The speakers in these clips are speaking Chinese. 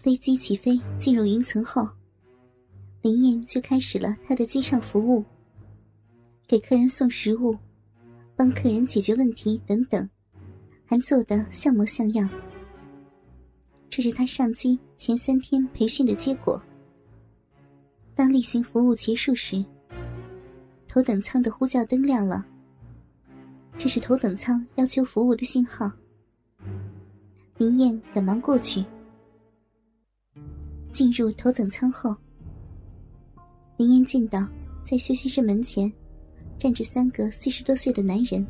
飞机起飞进入云层后，林燕就开始了她的机上服务，给客人送食物，帮客人解决问题等等，还做得像模像样。这是他上机前三天培训的结果。当例行服务结束时，头等舱的呼叫灯亮了，这是头等舱要求服务的信号。林燕赶忙过去。进入头等舱后，林燕见到在休息室门前站着三个四十多岁的男人，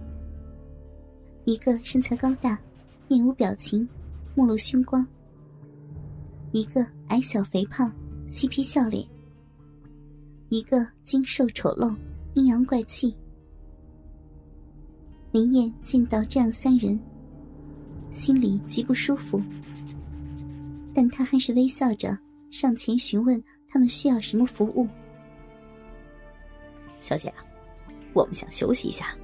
一个身材高大，面无表情，目露凶光；一个矮小肥胖，嬉皮笑脸；一个精瘦丑陋，阴阳怪气。林燕见到这样三人，心里极不舒服，但她还是微笑着。上前询问他们需要什么服务。小姐，我们想休息一下，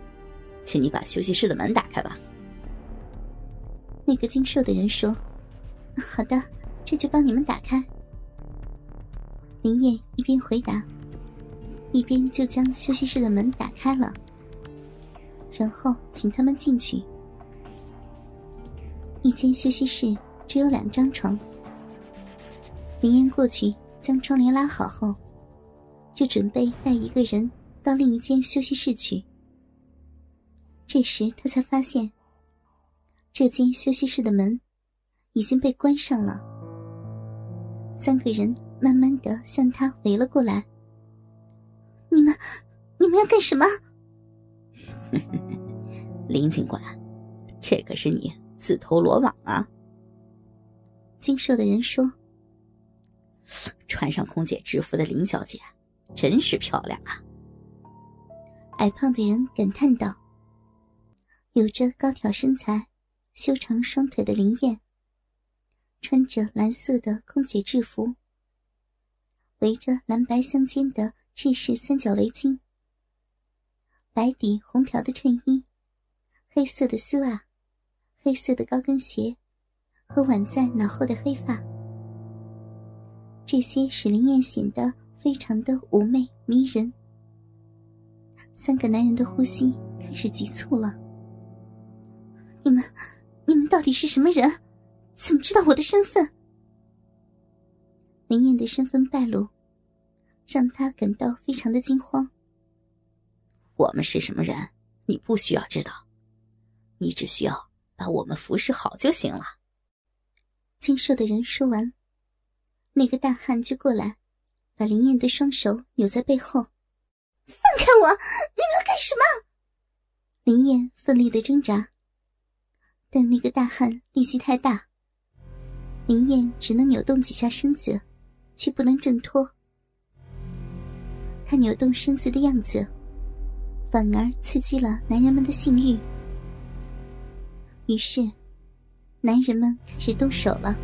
请你把休息室的门打开吧。那个精瘦的人说：“好的，这就帮你们打开。”林燕一边回答，一边就将休息室的门打开了，然后请他们进去。一间休息室只有两张床。林烟过去将窗帘拉好后，就准备带一个人到另一间休息室去。这时，他才发现这间休息室的门已经被关上了。三个人慢慢的向他围了过来。“你们，你们要干什么？” 林警官，这可是你自投罗网啊！”精瘦的人说。穿上空姐制服的林小姐，真是漂亮啊！矮胖的人感叹道：“有着高挑身材、修长双腿的林燕，穿着蓝色的空姐制服，围着蓝白相间的制式三角围巾，白底红条的衬衣，黑色的丝袜，黑色的高跟鞋，和挽在脑后的黑发。”这些使林燕显得非常的妩媚迷人。三个男人的呼吸开始急促了。你们，你们到底是什么人？怎么知道我的身份？林燕的身份败露，让他感到非常的惊慌。我们是什么人？你不需要知道，你只需要把我们服侍好就行了。精瘦的人说完。那个大汉就过来，把林燕的双手扭在背后，放开我！你们要干什么？林燕奋力的挣扎，但那个大汉力气太大，林燕只能扭动几下身子，却不能挣脱。他扭动身子的样子，反而刺激了男人们的性欲，于是，男人们开始动手了。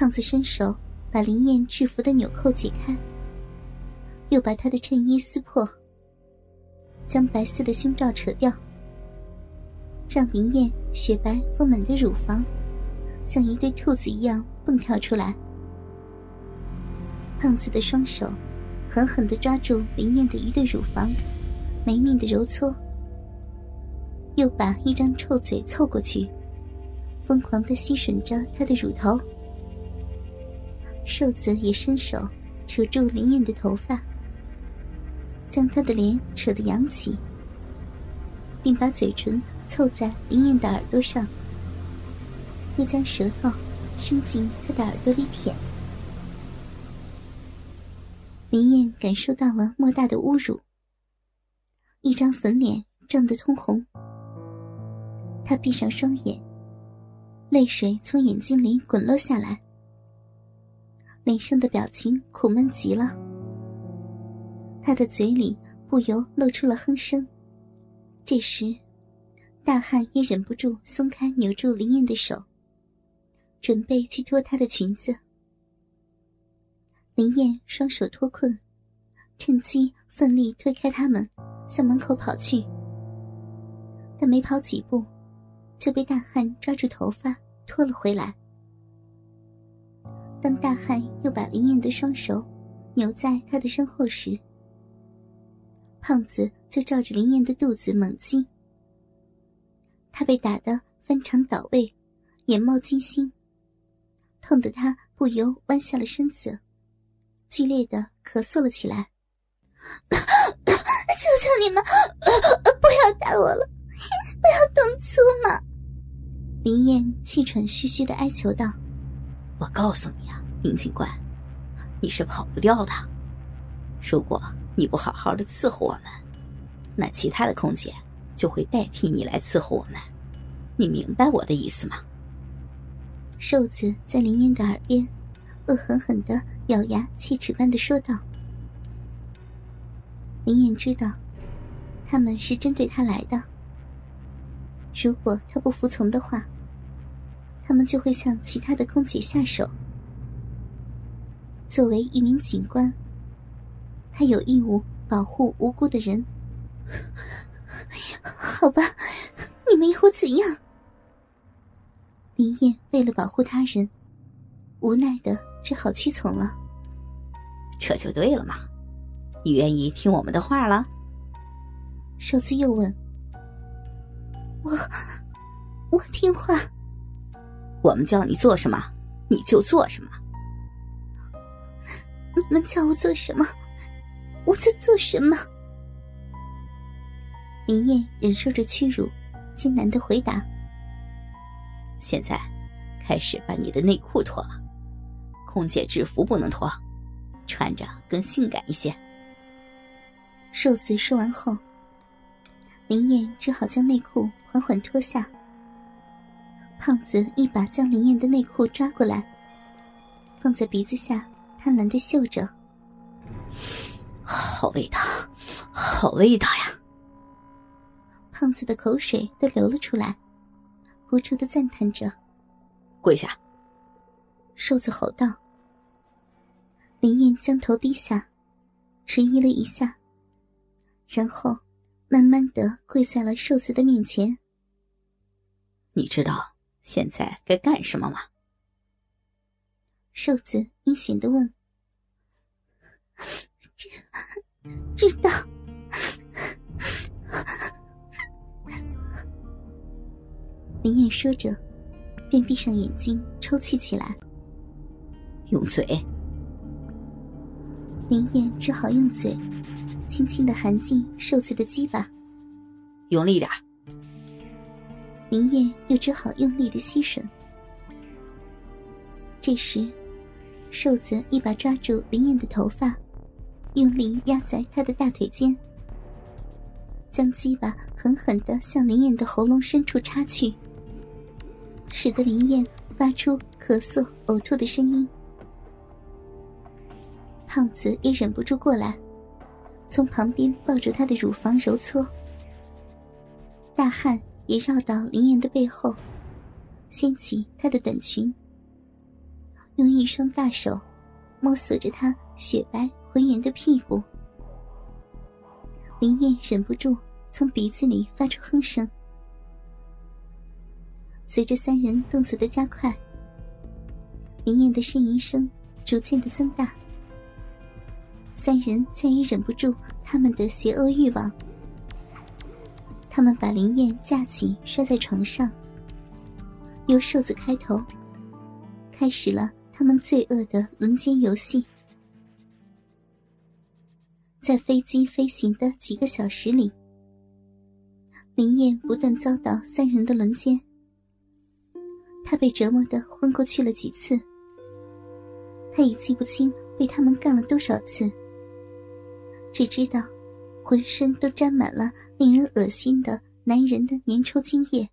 胖子伸手把林燕制服的纽扣解开，又把她的衬衣撕破，将白色的胸罩扯掉，让林燕雪白丰满的乳房像一对兔子一样蹦跳出来。胖子的双手狠狠地抓住林燕的一对乳房，没命的揉搓，又把一张臭嘴凑过去，疯狂地吸吮着她的乳头。瘦子也伸手扯住林燕的头发，将她的脸扯得扬起，并把嘴唇凑在林燕的耳朵上，又将舌头伸进她的耳朵里舔。林燕感受到了莫大的侮辱，一张粉脸涨得通红，她闭上双眼，泪水从眼睛里滚落下来。脸上的表情苦闷极了，他的嘴里不由露出了哼声。这时，大汉也忍不住松开扭住林燕的手，准备去脱她的裙子。林燕双手脱困，趁机奋力推开他们，向门口跑去。但没跑几步，就被大汉抓住头发拖了回来。当大汉又把林燕的双手扭在他的身后时，胖子就照着林燕的肚子猛击。他被打得翻肠倒胃，眼冒金星，痛得他不由弯下了身子，剧烈的咳嗽了起来。求求你们，不要打我了，不要动粗嘛！林燕气喘吁吁的哀求道：“我告诉你啊，林警官，你是跑不掉的。如果你不好好的伺候我们，那其他的空姐就会代替你来伺候我们。你明白我的意思吗？”瘦子在林燕的耳边恶狠狠的咬牙切齿般的说道。林燕知道，他们是针对他来的。如果他不服从的话，他们就会向其他的空姐下手。作为一名警官，他有义务保护无辜的人。好吧，你们要我怎样？林燕为了保护他人，无奈的只好屈从了。这就对了嘛。你愿意听我们的话了？瘦子又问：“我，我听话。我们叫你做什么，你就做什么。你们叫我做什么，我在做什么。”林燕忍受着屈辱，艰难的回答：“现在，开始把你的内裤脱了。空姐制服不能脱，穿着更性感一些。”瘦子说完后，林燕只好将内裤缓缓脱下。胖子一把将林燕的内裤抓过来，放在鼻子下，贪婪的嗅着。好味道，好味道呀！胖子的口水都流了出来，不住的赞叹着。跪下！瘦子吼道。林燕将头低下，迟疑了一下。然后，慢慢的跪在了瘦子的面前。你知道现在该干什么吗？瘦子阴险的问。知知道。林燕说着，便闭上眼睛抽泣起来。用嘴。林燕只好用嘴。轻轻的含进瘦子的鸡巴，用力点林燕又只好用力的吸吮。这时，瘦子一把抓住林燕的头发，用力压在她的大腿间，将鸡巴狠狠的向林燕的喉咙深处插去，使得林燕发出咳嗽、呕吐的声音。胖子也忍不住过来。从旁边抱住她的乳房揉搓，大汉也绕到林燕的背后，掀起她的短裙，用一双大手摸索着她雪白浑圆的屁股。林燕忍不住从鼻子里发出哼声。随着三人动作的加快，林燕的呻吟声逐渐的增大。三人再也忍不住他们的邪恶欲望，他们把林燕架起，摔在床上，由瘦子开头，开始了他们罪恶的轮奸游戏。在飞机飞行的几个小时里，林燕不断遭到三人的轮奸，她被折磨的昏过去了几次，她已记不清被他们干了多少次。只知道，浑身都沾满了令人恶心的男人的粘稠精液。